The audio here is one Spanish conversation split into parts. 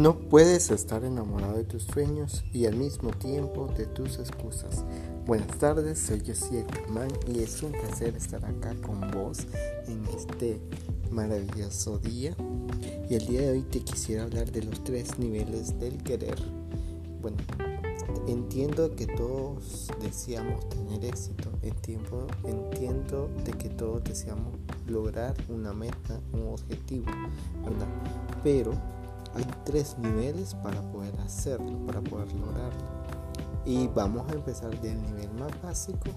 No puedes estar enamorado de tus sueños y al mismo tiempo de tus excusas. Buenas tardes, soy José Germán y es un placer estar acá con vos en este maravilloso día. Y el día de hoy te quisiera hablar de los tres niveles del querer. Bueno, entiendo que todos deseamos tener éxito, entiendo, entiendo de que todos deseamos lograr una meta, un objetivo, ¿verdad? Pero hay tres niveles para poder hacerlo, para poder lograrlo. Y vamos a empezar del nivel más básico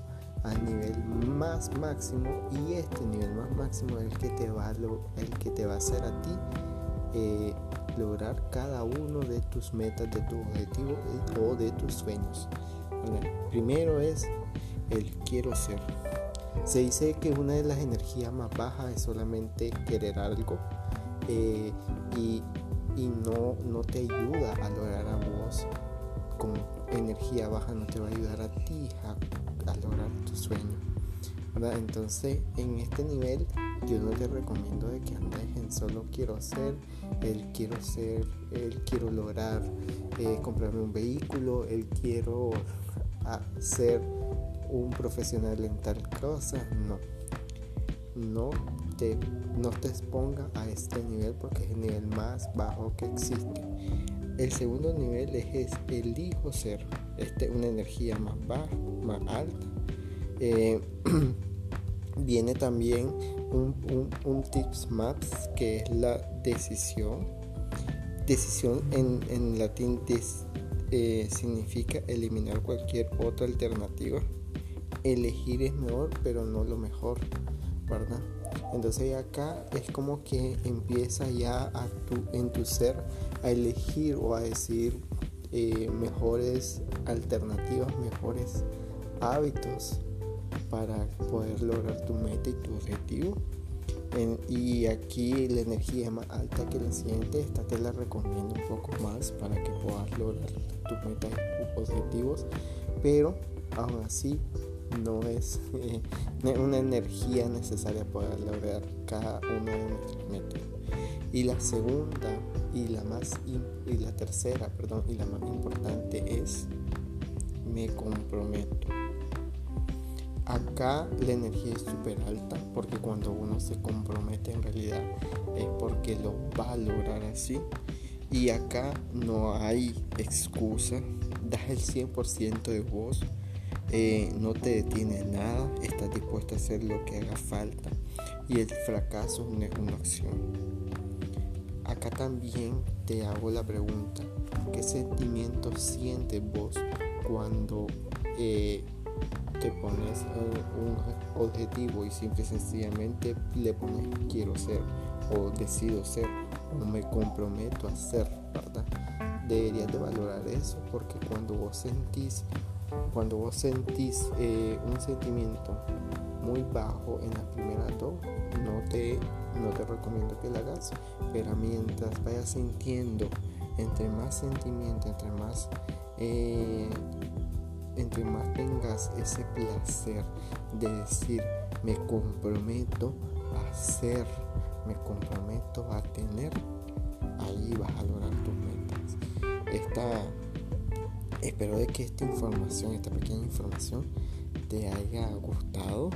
al nivel más máximo y este nivel más máximo es el que te va a, el que te va a hacer a ti eh, lograr cada uno de tus metas, de tu objetivo eh, o de tus sueños. Primero es el quiero ser. Se dice que una de las energías más bajas es solamente querer algo eh, y y no, no te ayuda a lograr a vos con energía baja, no te va a ayudar a ti a, lograr tu sueño. Entonces, en este nivel, yo no te recomiendo de que andes en solo quiero ser, el quiero ser, el quiero lograr eh, comprarme un vehículo, el quiero ser un profesional en tal cosa. No, no no te exponga a este nivel porque es el nivel más bajo que existe. El segundo nivel es, el elijo ser, este, una energía más baja, más alta. Eh, viene también un, un, tips maps que es la decisión. Decisión en, en latín eh, significa eliminar cualquier otra alternativa. Elegir es mejor, pero no lo mejor. Entonces acá es como que empieza ya a tu, en tu ser a elegir o a decir eh, mejores alternativas, mejores hábitos para poder lograr tu meta y tu objetivo. y aquí la energía es más alta que la siguiente, esta te la recomiendo un poco más para que puedas lograr tus metas y objetivos, pero aún así no es eh, una energía necesaria para lograr cada uno de nuestros metas. Y la segunda y la más y la tercera, perdón, y la más importante es me comprometo. Acá la energía es súper alta porque cuando uno se compromete en realidad es porque lo va a lograr así. Y acá no hay excusa, das el 100% de vos eh, no te detiene nada, estás dispuesto a hacer lo que haga falta y el fracaso no es una opción. Acá también te hago la pregunta, ¿qué sentimiento sientes vos cuando eh, te pones un objetivo y simple sencillamente le pones quiero ser o decido ser o me comprometo a ser, ¿verdad? Deberías de valorar eso porque cuando vos sentís cuando vos sentís eh, un sentimiento muy bajo en las primeras dos, no te, no te recomiendo que lo hagas, pero mientras vayas sintiendo, entre más sentimiento, entre más, eh, entre más tengas ese placer de decir, me comprometo a ser, me comprometo a tener, ahí vas a lograr tus metas. Esta Espero de que esta información, esta pequeña información, te haya gustado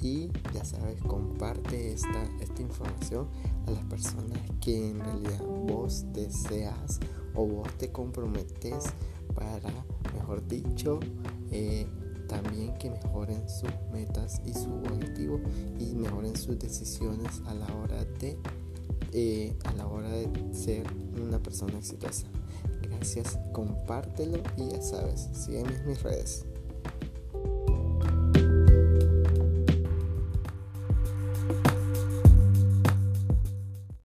y ya sabes, comparte esta, esta información a las personas que en realidad vos deseas o vos te comprometes para, mejor dicho, eh, también que mejoren sus metas y su objetivo y mejoren sus decisiones a la hora de eh, a la hora de ser una persona exitosa. Gracias, compártelo y ya sabes, sígueme en mis redes.